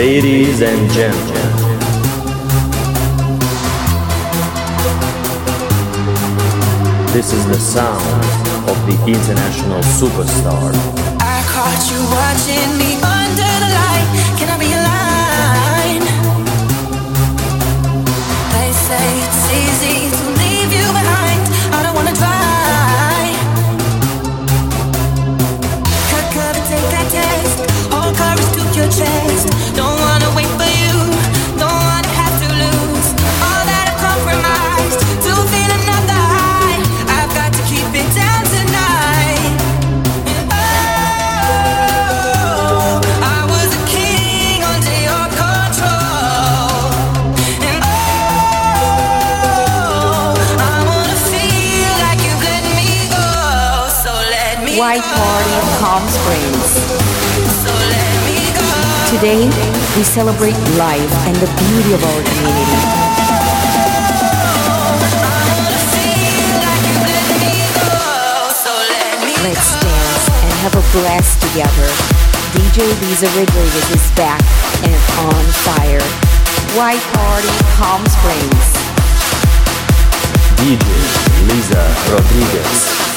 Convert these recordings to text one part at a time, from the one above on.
ladies and gentlemen. This is the sound of the international superstar. I caught you watching me under the light. Today, we celebrate life and the beauty of our community. Let's dance and have a blast together. DJ Liza Rodriguez is back and on fire. White Party, Palm Springs. DJ Liza Rodriguez.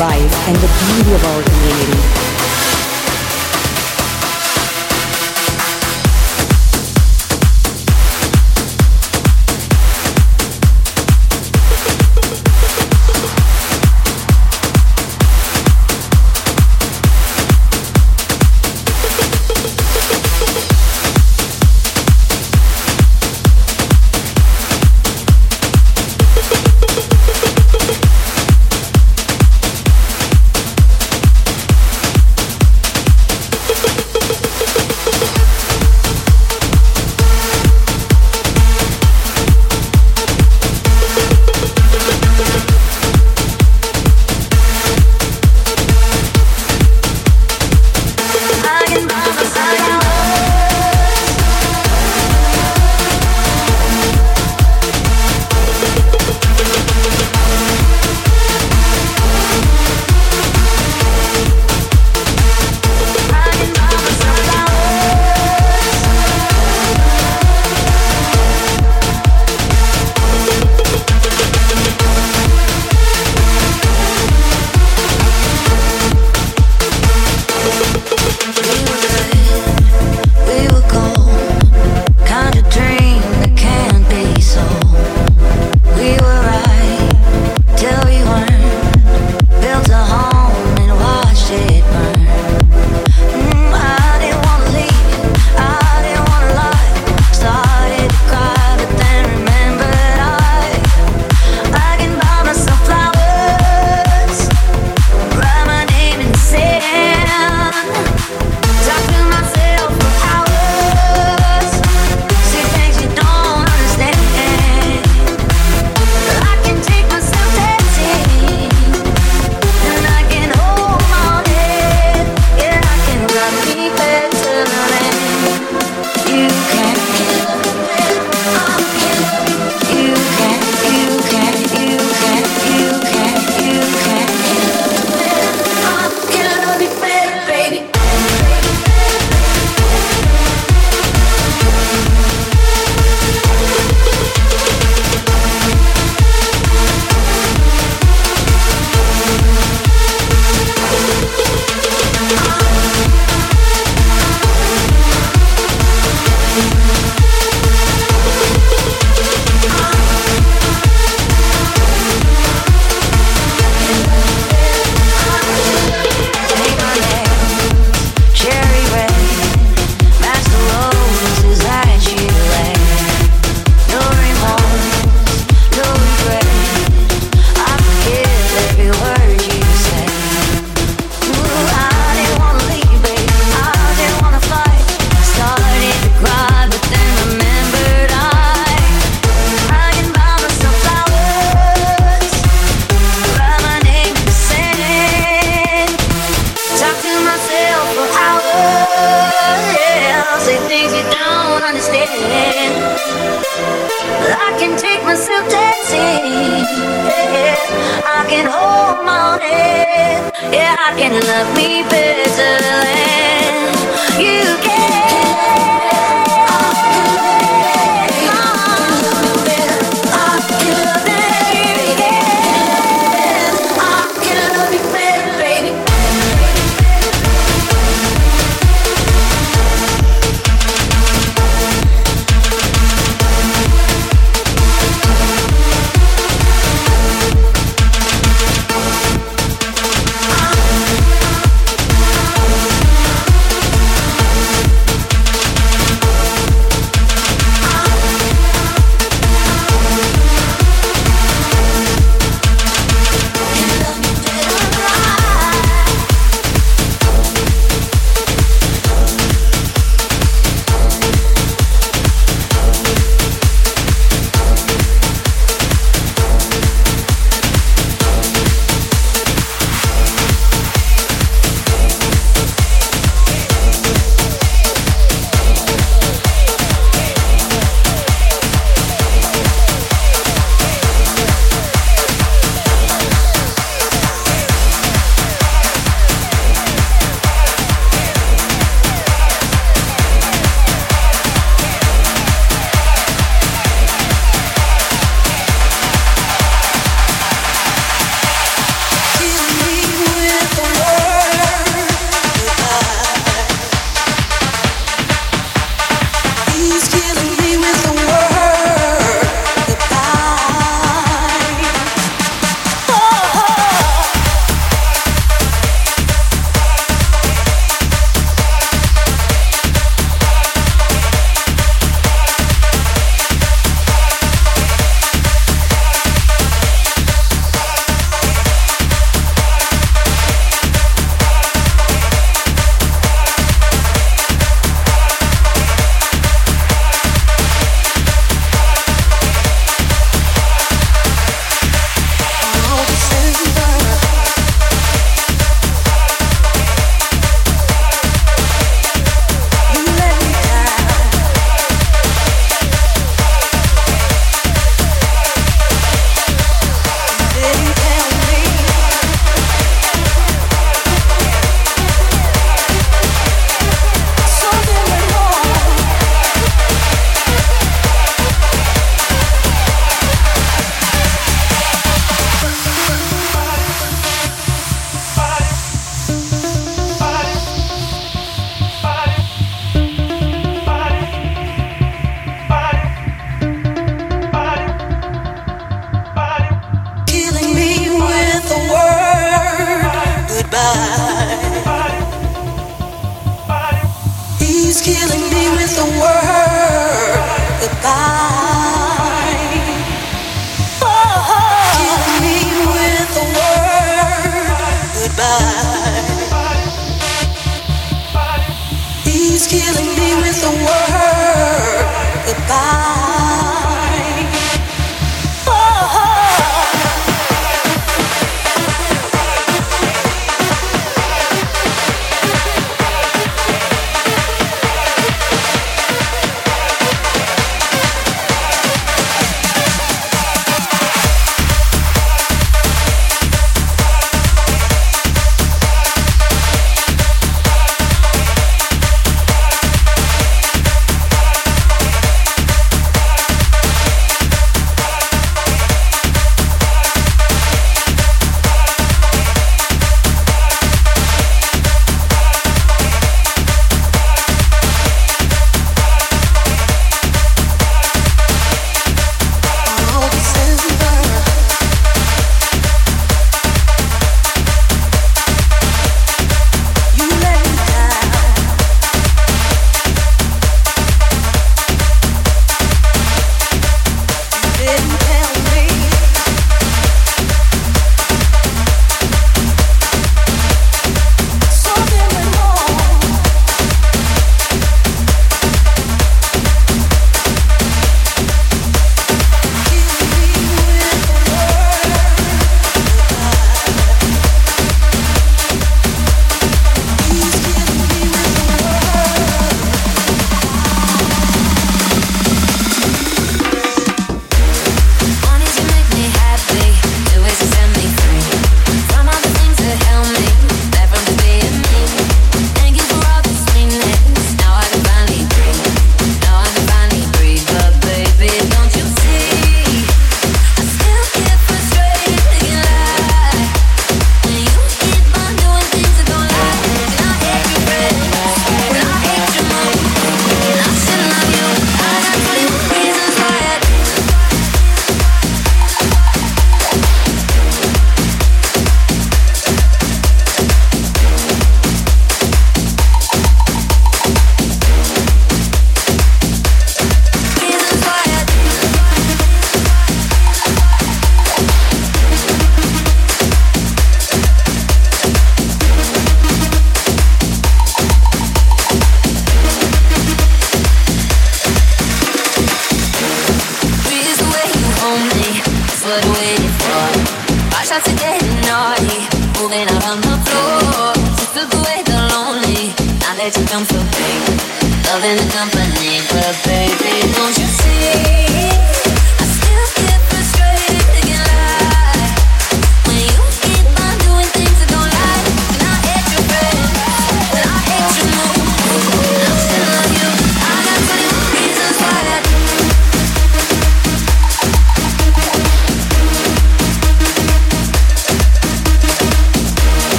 life and the beauty of our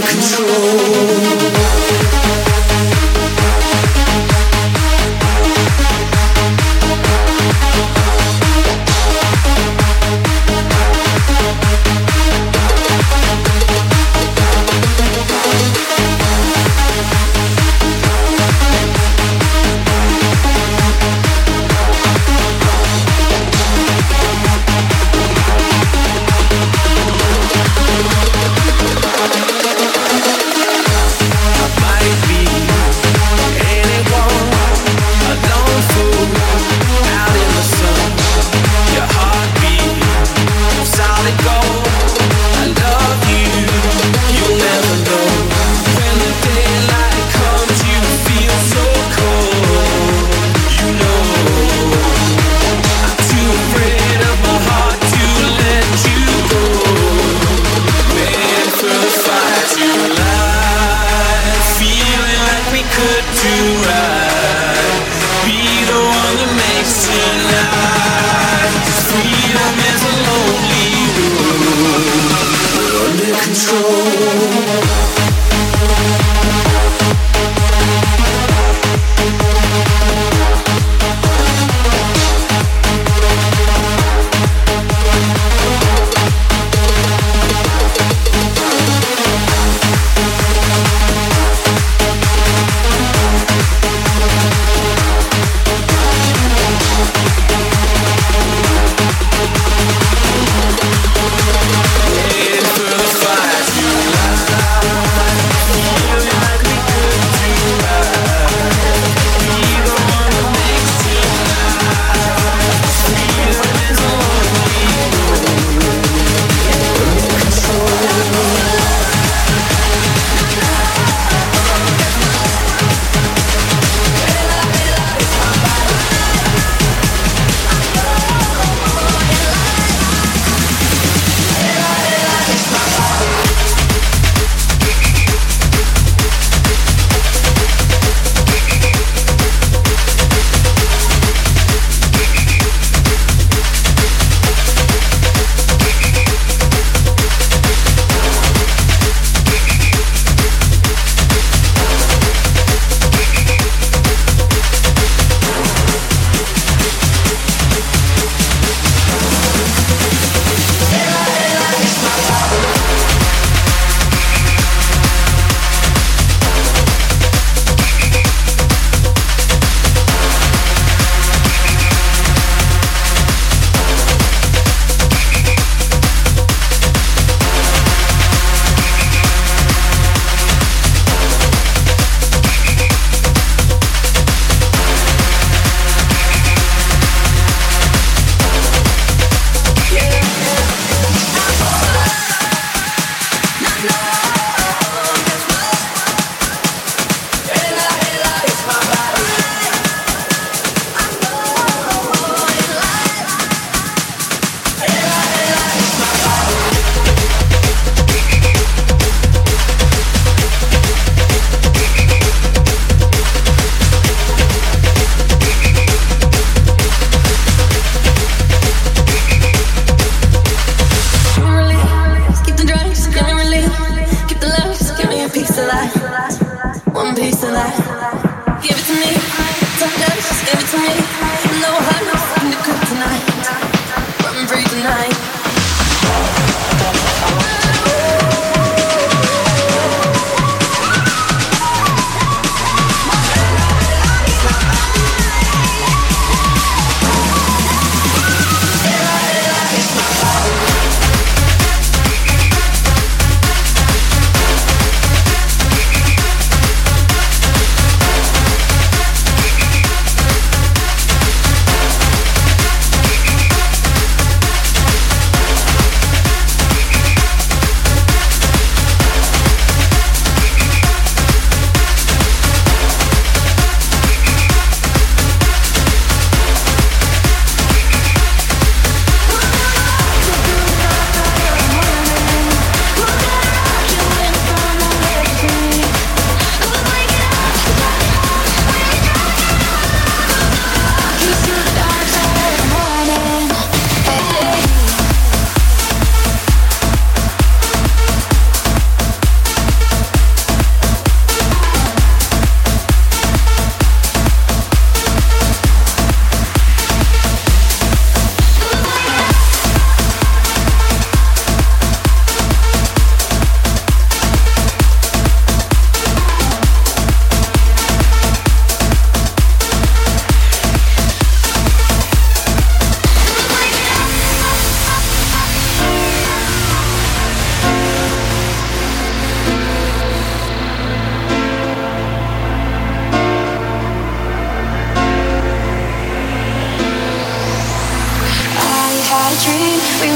control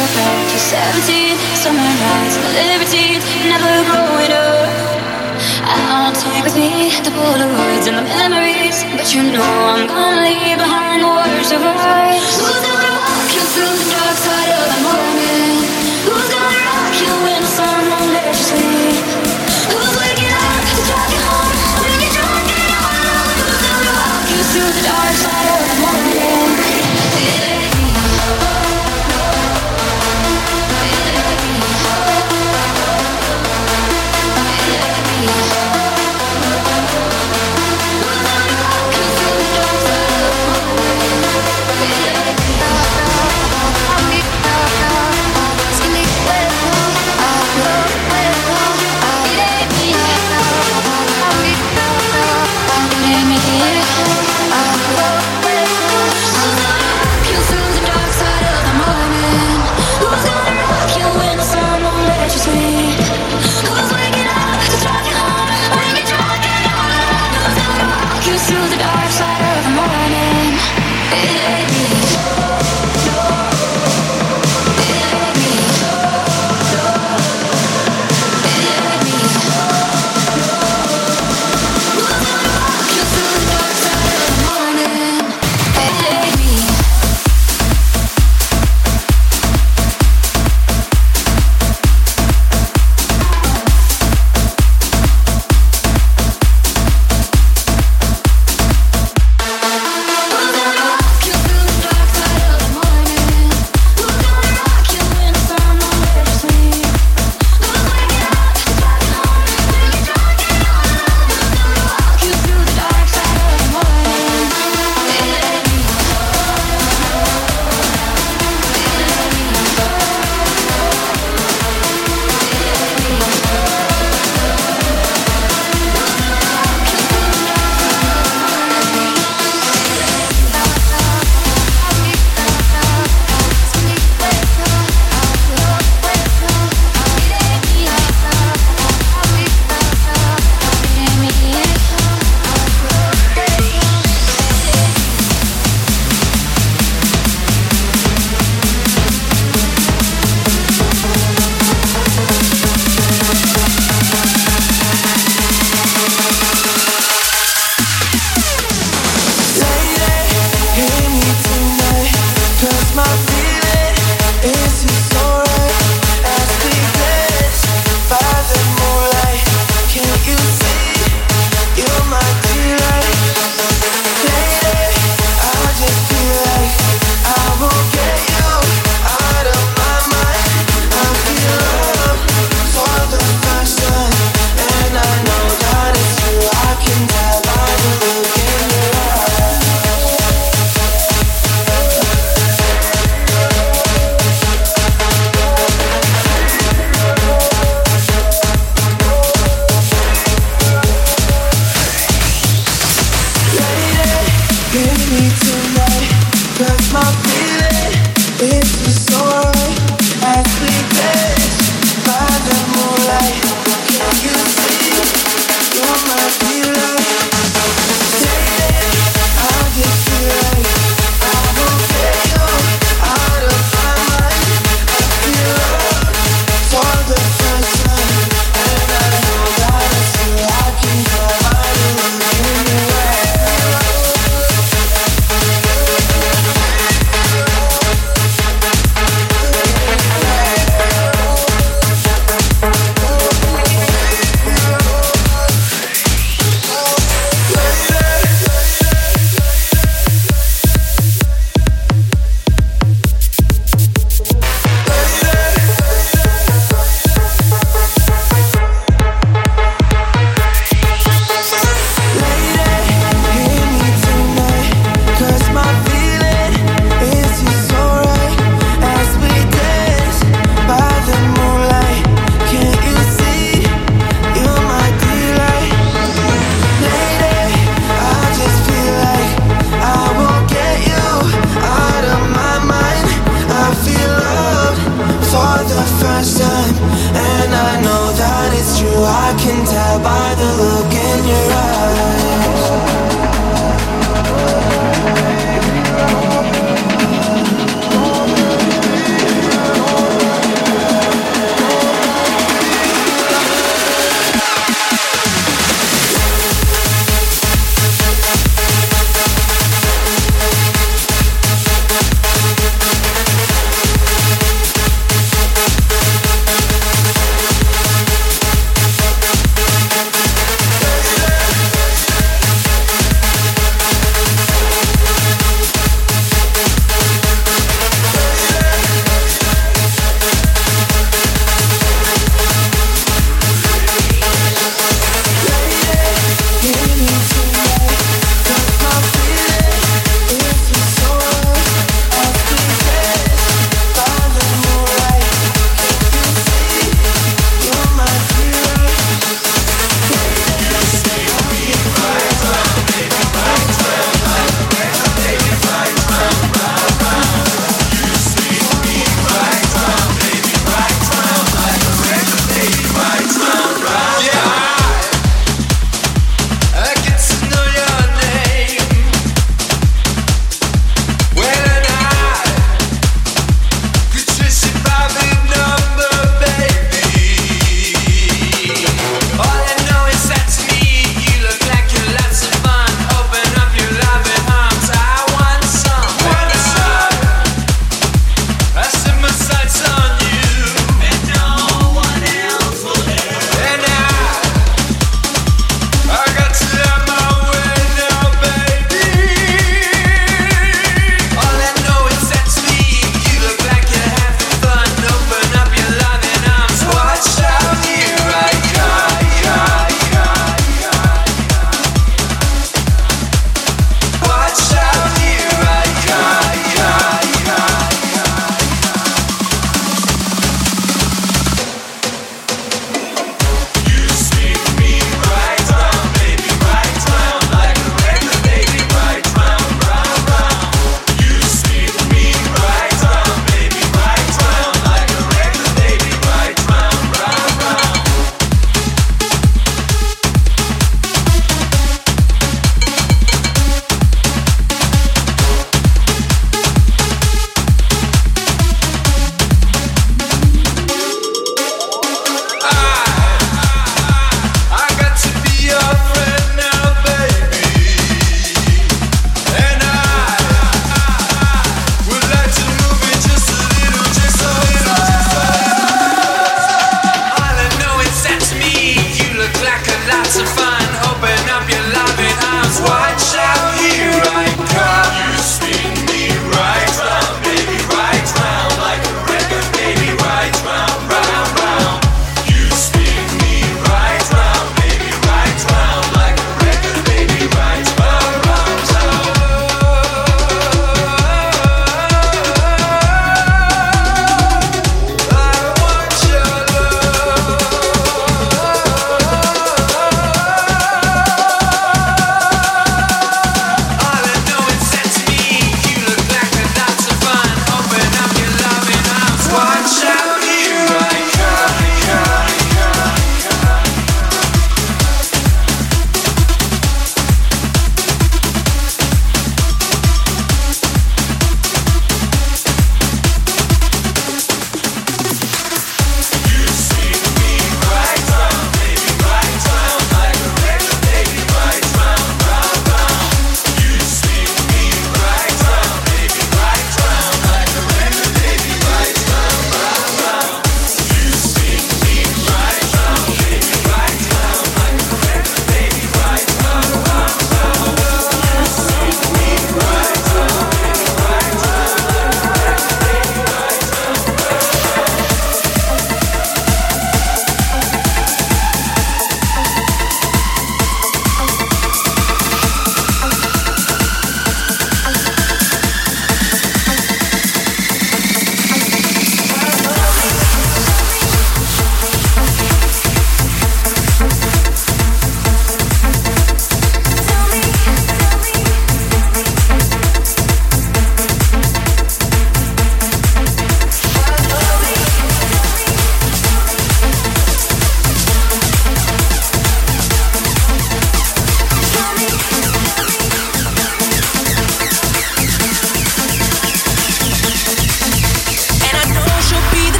17, summer nights, never growing up. I don't take with me the Polaroids and the memories, but you know I'm gonna leave behind the words of ours. Who's gonna you through the dark side of the morning? Who's gonna rock you when the sun won't let you sleep? Who's waking up to drive you home when you're drunk and alone? Who's gonna you through the dark side of the morning?